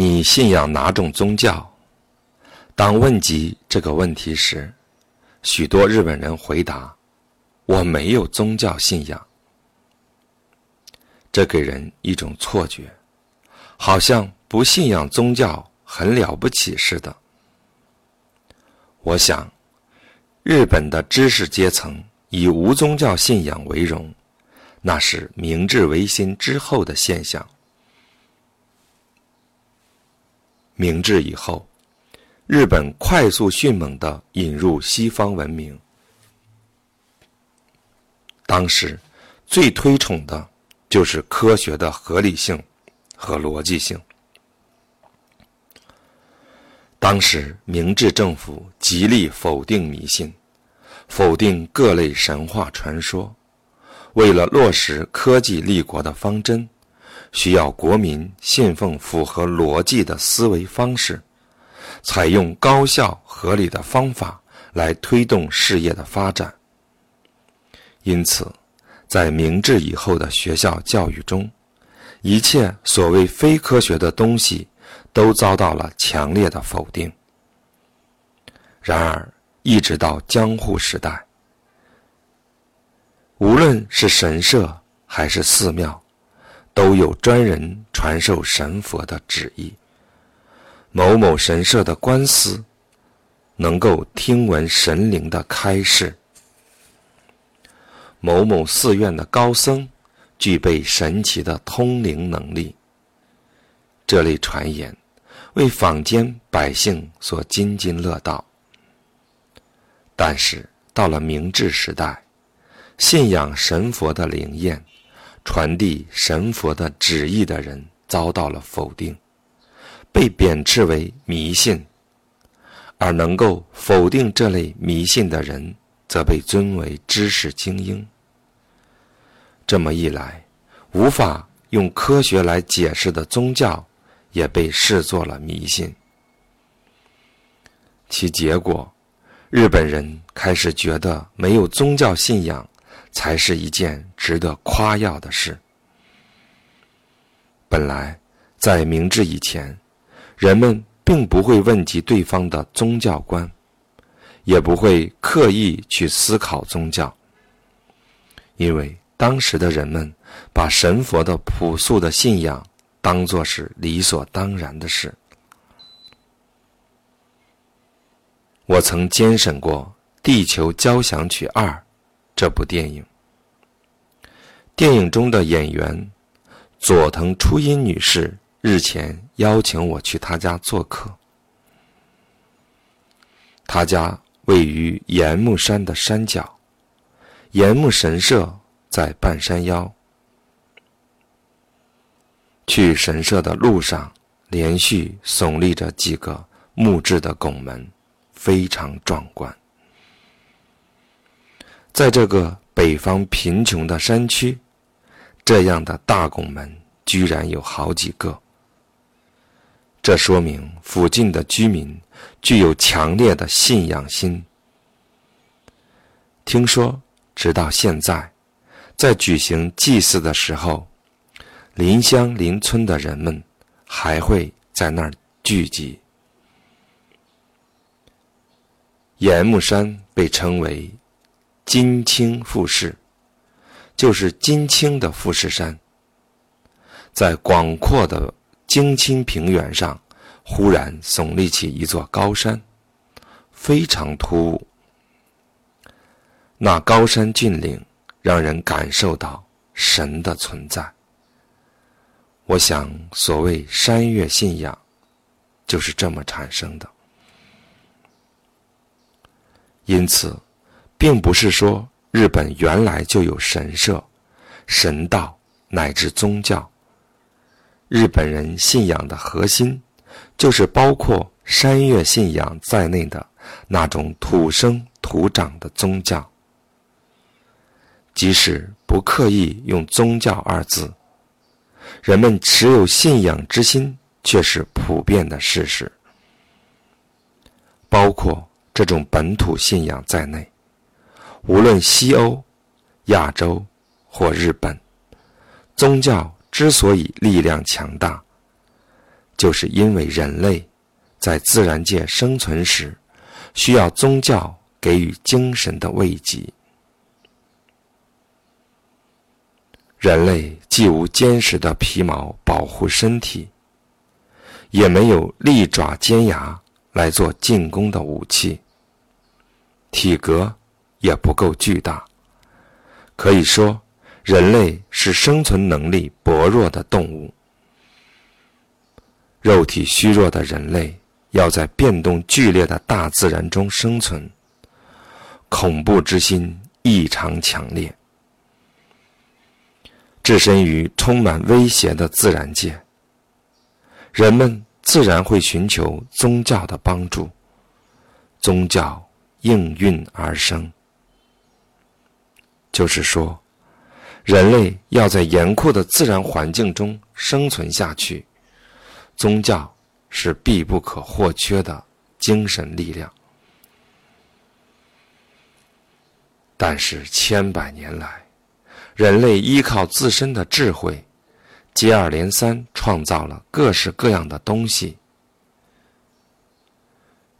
你信仰哪种宗教？当问及这个问题时，许多日本人回答：“我没有宗教信仰。”这给人一种错觉，好像不信仰宗教很了不起似的。我想，日本的知识阶层以无宗教信仰为荣，那是明治维新之后的现象。明治以后，日本快速迅猛地引入西方文明。当时最推崇的就是科学的合理性和逻辑性。当时明治政府极力否定迷信，否定各类神话传说，为了落实科技立国的方针。需要国民信奉符合逻辑的思维方式，采用高效合理的方法来推动事业的发展。因此，在明治以后的学校教育中，一切所谓非科学的东西都遭到了强烈的否定。然而，一直到江户时代，无论是神社还是寺庙。都有专人传授神佛的旨意。某某神社的官司，能够听闻神灵的开示；某某寺院的高僧，具备神奇的通灵能力。这类传言，为坊间百姓所津津乐道。但是到了明治时代，信仰神佛的灵验。传递神佛的旨意的人遭到了否定，被贬斥为迷信；而能够否定这类迷信的人，则被尊为知识精英。这么一来，无法用科学来解释的宗教，也被视作了迷信。其结果，日本人开始觉得没有宗教信仰。才是一件值得夸耀的事。本来，在明治以前，人们并不会问及对方的宗教观，也不会刻意去思考宗教，因为当时的人们把神佛的朴素的信仰当作是理所当然的事。我曾监审过《地球交响曲二》。这部电影，电影中的演员佐藤初音女士日前邀请我去她家做客。她家位于岩木山的山脚，岩木神社在半山腰。去神社的路上，连续耸立着几个木质的拱门，非常壮观。在这个北方贫穷的山区，这样的大拱门居然有好几个。这说明附近的居民具有强烈的信仰心。听说，直到现在，在举行祭祀的时候，邻乡邻村的人们还会在那儿聚集。岩木山被称为。金青富士，就是金青的富士山。在广阔的金青平原上，忽然耸立起一座高山，非常突兀。那高山峻岭让人感受到神的存在。我想，所谓山岳信仰，就是这么产生的。因此。并不是说日本原来就有神社、神道乃至宗教。日本人信仰的核心，就是包括山岳信仰在内的那种土生土长的宗教。即使不刻意用“宗教”二字，人们持有信仰之心却是普遍的事实。包括这种本土信仰在内。无论西欧、亚洲或日本，宗教之所以力量强大，就是因为人类在自然界生存时，需要宗教给予精神的慰藉。人类既无坚实的皮毛保护身体，也没有利爪尖牙来做进攻的武器，体格也不够巨大。可以说，人类是生存能力薄弱的动物。肉体虚弱的人类要在变动剧烈的大自然中生存，恐怖之心异常强烈。置身于充满威胁的自然界，人们自然会寻求宗教的帮助。宗教应运而生，就是说，人类要在严酷的自然环境中生存下去，宗教是必不可或缺的精神力量。但是千百年来，人类依靠自身的智慧，接二连三创造了各式各样的东西。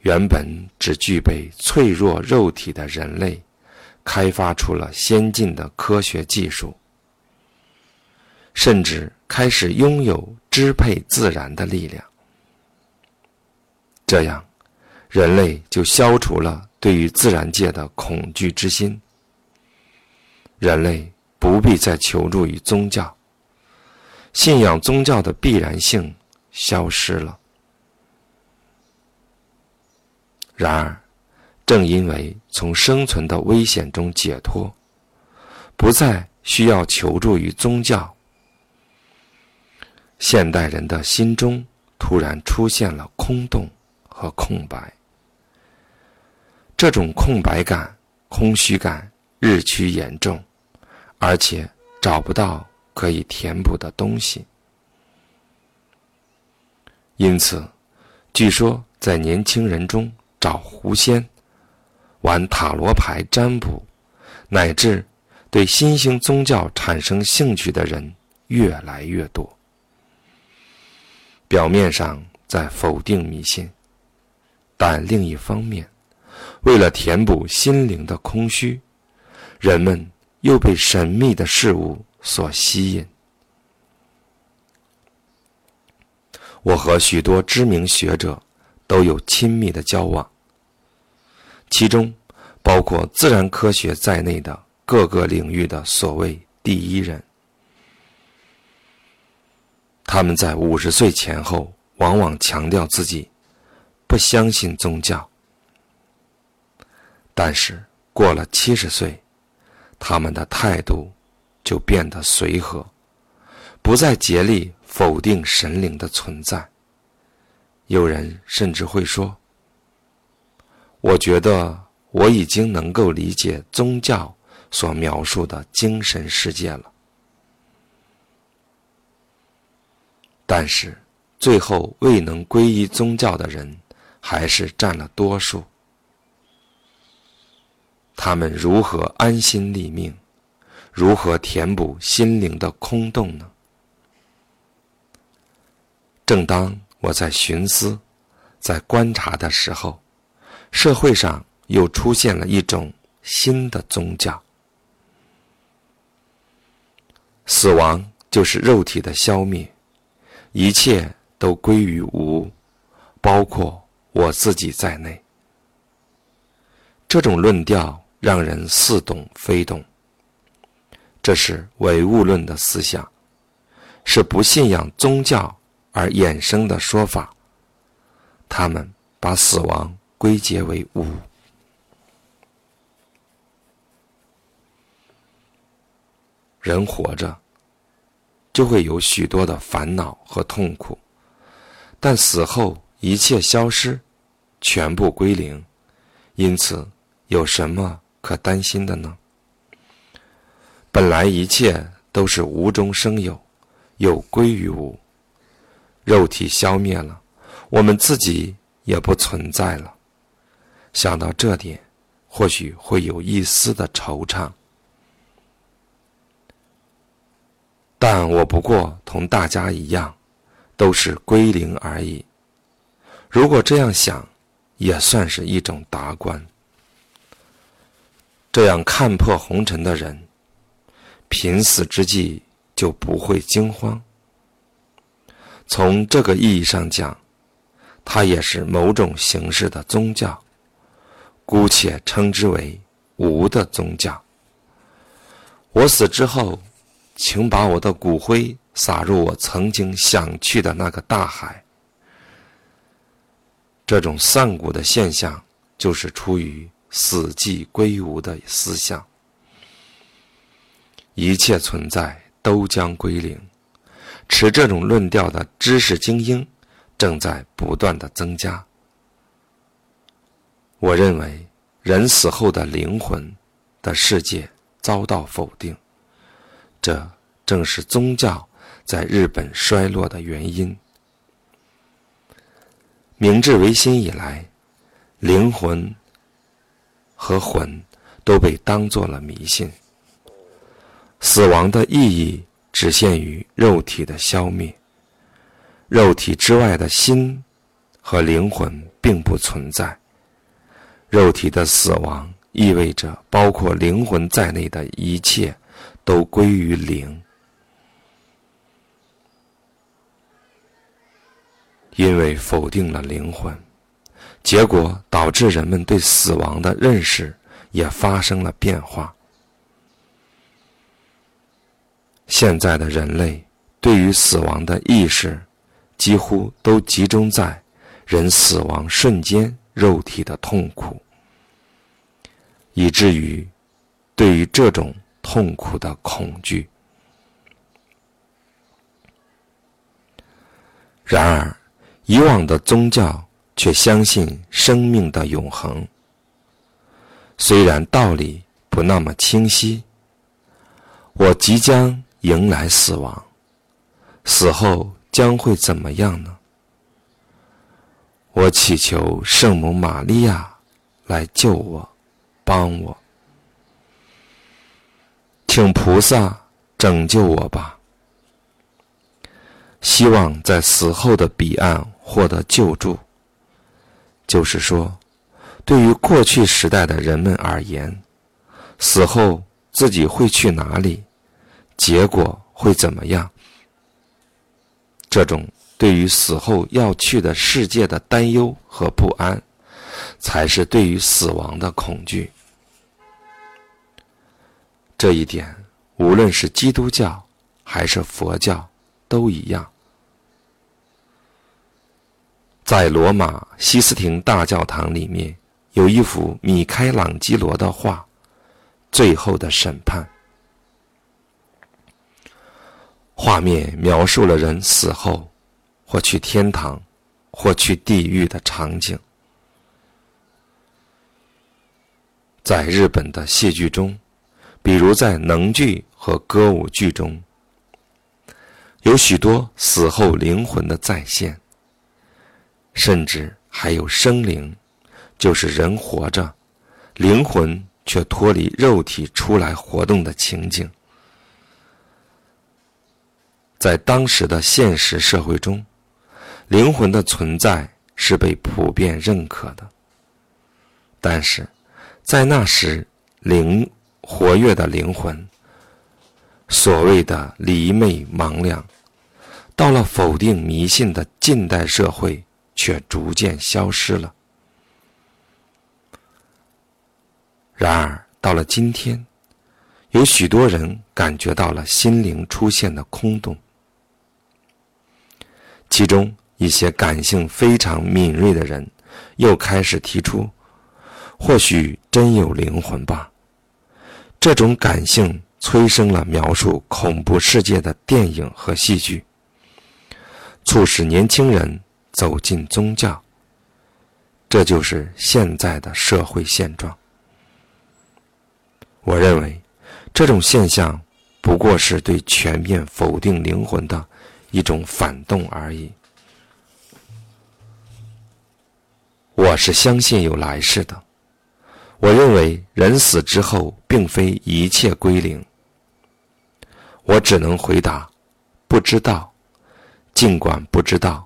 原本只具备脆弱肉体的人类，开发出了先进的科学技术，甚至开始拥有支配自然的力量。这样，人类就消除了对于自然界的恐惧之心。人类。不必再求助于宗教，信仰宗教的必然性消失了。然而，正因为从生存的危险中解脱，不再需要求助于宗教，现代人的心中突然出现了空洞和空白。这种空白感、空虚感日趋严重。而且找不到可以填补的东西，因此，据说在年轻人中找狐仙、玩塔罗牌占卜，乃至对新兴宗教产生兴趣的人越来越多。表面上在否定迷信，但另一方面，为了填补心灵的空虚，人们。又被神秘的事物所吸引。我和许多知名学者都有亲密的交往，其中包括自然科学在内的各个领域的所谓第一人。他们在五十岁前后往往强调自己不相信宗教，但是过了七十岁。他们的态度就变得随和，不再竭力否定神灵的存在。有人甚至会说：“我觉得我已经能够理解宗教所描述的精神世界了。”但是，最后未能皈依宗教的人还是占了多数。他们如何安心立命？如何填补心灵的空洞呢？正当我在寻思、在观察的时候，社会上又出现了一种新的宗教：死亡就是肉体的消灭，一切都归于无，包括我自己在内。这种论调。让人似懂非懂。这是唯物论的思想，是不信仰宗教而衍生的说法。他们把死亡归结为无。人活着就会有许多的烦恼和痛苦，但死后一切消失，全部归零。因此，有什么？可担心的呢？本来一切都是无中生有，有归于无。肉体消灭了，我们自己也不存在了。想到这点，或许会有一丝的惆怅。但我不过同大家一样，都是归零而已。如果这样想，也算是一种达观。这样看破红尘的人，濒死之际就不会惊慌。从这个意义上讲，它也是某种形式的宗教，姑且称之为无的宗教。我死之后，请把我的骨灰撒入我曾经想去的那个大海。这种散骨的现象，就是出于死寂归无的思想。一切存在都将归零。持这种论调的知识精英，正在不断的增加。我认为，人死后的灵魂的世界遭到否定，这正是宗教在日本衰落的原因。明治维新以来，灵魂和魂都被当做了迷信，死亡的意义。只限于肉体的消灭，肉体之外的心和灵魂并不存在。肉体的死亡意味着包括灵魂在内的一切都归于零，因为否定了灵魂，结果导致人们对死亡的认识也发生了变化。现在的人类对于死亡的意识，几乎都集中在人死亡瞬间肉体的痛苦，以至于对于这种痛苦的恐惧。然而，以往的宗教却相信生命的永恒，虽然道理不那么清晰，我即将。迎来死亡，死后将会怎么样呢？我祈求圣母玛利亚来救我，帮我，请菩萨拯救我吧。希望在死后的彼岸获得救助。就是说，对于过去时代的人们而言，死后自己会去哪里？结果会怎么样？这种对于死后要去的世界的担忧和不安，才是对于死亡的恐惧。这一点，无论是基督教还是佛教都一样。在罗马西斯廷大教堂里面，有一幅米开朗基罗的画，《最后的审判》。画面描述了人死后，或去天堂，或去地狱的场景。在日本的戏剧中，比如在能剧和歌舞剧中，有许多死后灵魂的再现，甚至还有生灵，就是人活着，灵魂却脱离肉体出来活动的情景。在当时的现实社会中，灵魂的存在是被普遍认可的。但是，在那时，灵活跃的灵魂，所谓的离昧盲亮，到了否定迷信的近代社会，却逐渐消失了。然而，到了今天，有许多人感觉到了心灵出现的空洞。其中一些感性非常敏锐的人，又开始提出：或许真有灵魂吧。这种感性催生了描述恐怖世界的电影和戏剧，促使年轻人走进宗教。这就是现在的社会现状。我认为，这种现象不过是对全面否定灵魂的。一种反动而已。我是相信有来世的。我认为人死之后并非一切归零。我只能回答：不知道。尽管不知道，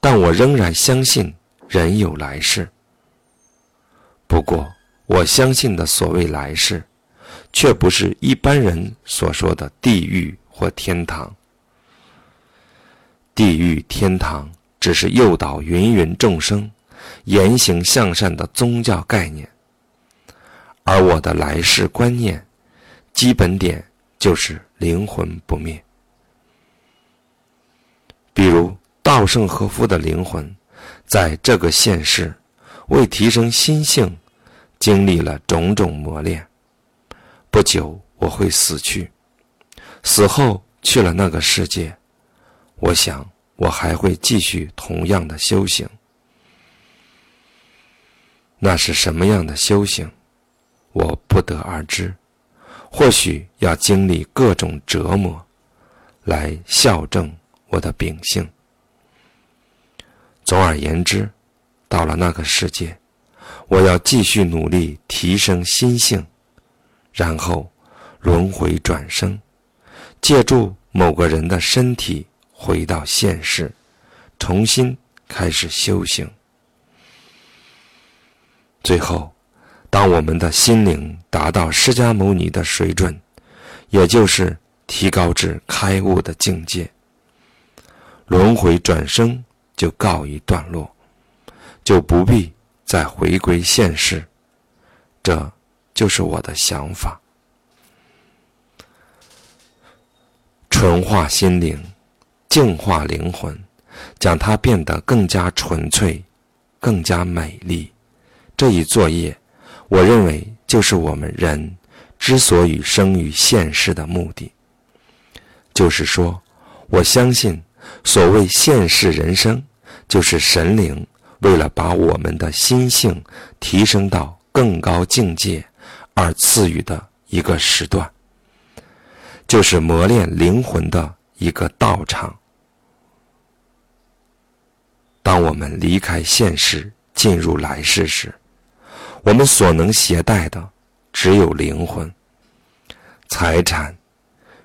但我仍然相信人有来世。不过，我相信的所谓来世，却不是一般人所说的地狱或天堂。地狱、天堂只是诱导芸芸众生言行向善的宗教概念，而我的来世观念基本点就是灵魂不灭。比如稻盛和夫的灵魂，在这个现世为提升心性，经历了种种磨练。不久我会死去，死后去了那个世界，我想我还会继续同样的修行。那是什么样的修行，我不得而知。或许要经历各种折磨，来校正。我的秉性。总而言之，到了那个世界，我要继续努力提升心性，然后轮回转生，借助某个人的身体回到现世，重新开始修行。最后，当我们的心灵达到释迦牟尼的水准，也就是提高至开悟的境界。轮回转生就告一段落，就不必再回归现世。这就是我的想法。纯化心灵，净化灵魂，将它变得更加纯粹、更加美丽。这一作业，我认为就是我们人之所以生于现世的目的。就是说，我相信。所谓现世人生，就是神灵为了把我们的心性提升到更高境界而赐予的一个时段，就是磨练灵魂的一个道场。当我们离开现世，进入来世时，我们所能携带的只有灵魂、财产、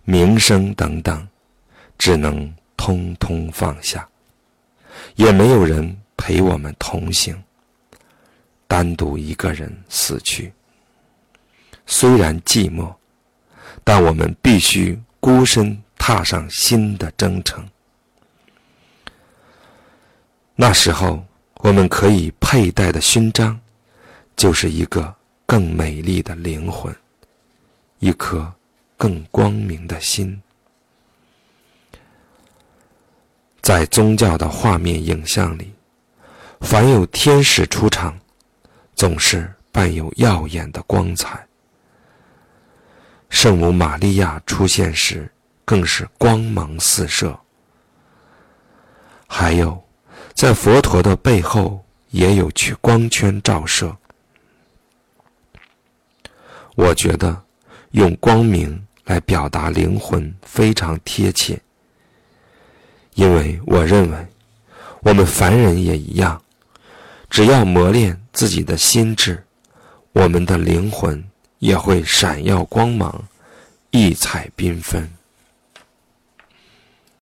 名声等等，只能。通通放下，也没有人陪我们同行。单独一个人死去，虽然寂寞，但我们必须孤身踏上新的征程。那时候，我们可以佩戴的勋章，就是一个更美丽的灵魂，一颗更光明的心。在宗教的画面影像里，凡有天使出场，总是伴有耀眼的光彩。圣母玛利亚出现时，更是光芒四射。还有，在佛陀的背后也有去光圈照射。我觉得，用光明来表达灵魂非常贴切。因为我认为，我们凡人也一样，只要磨练自己的心智，我们的灵魂也会闪耀光芒，异彩缤纷。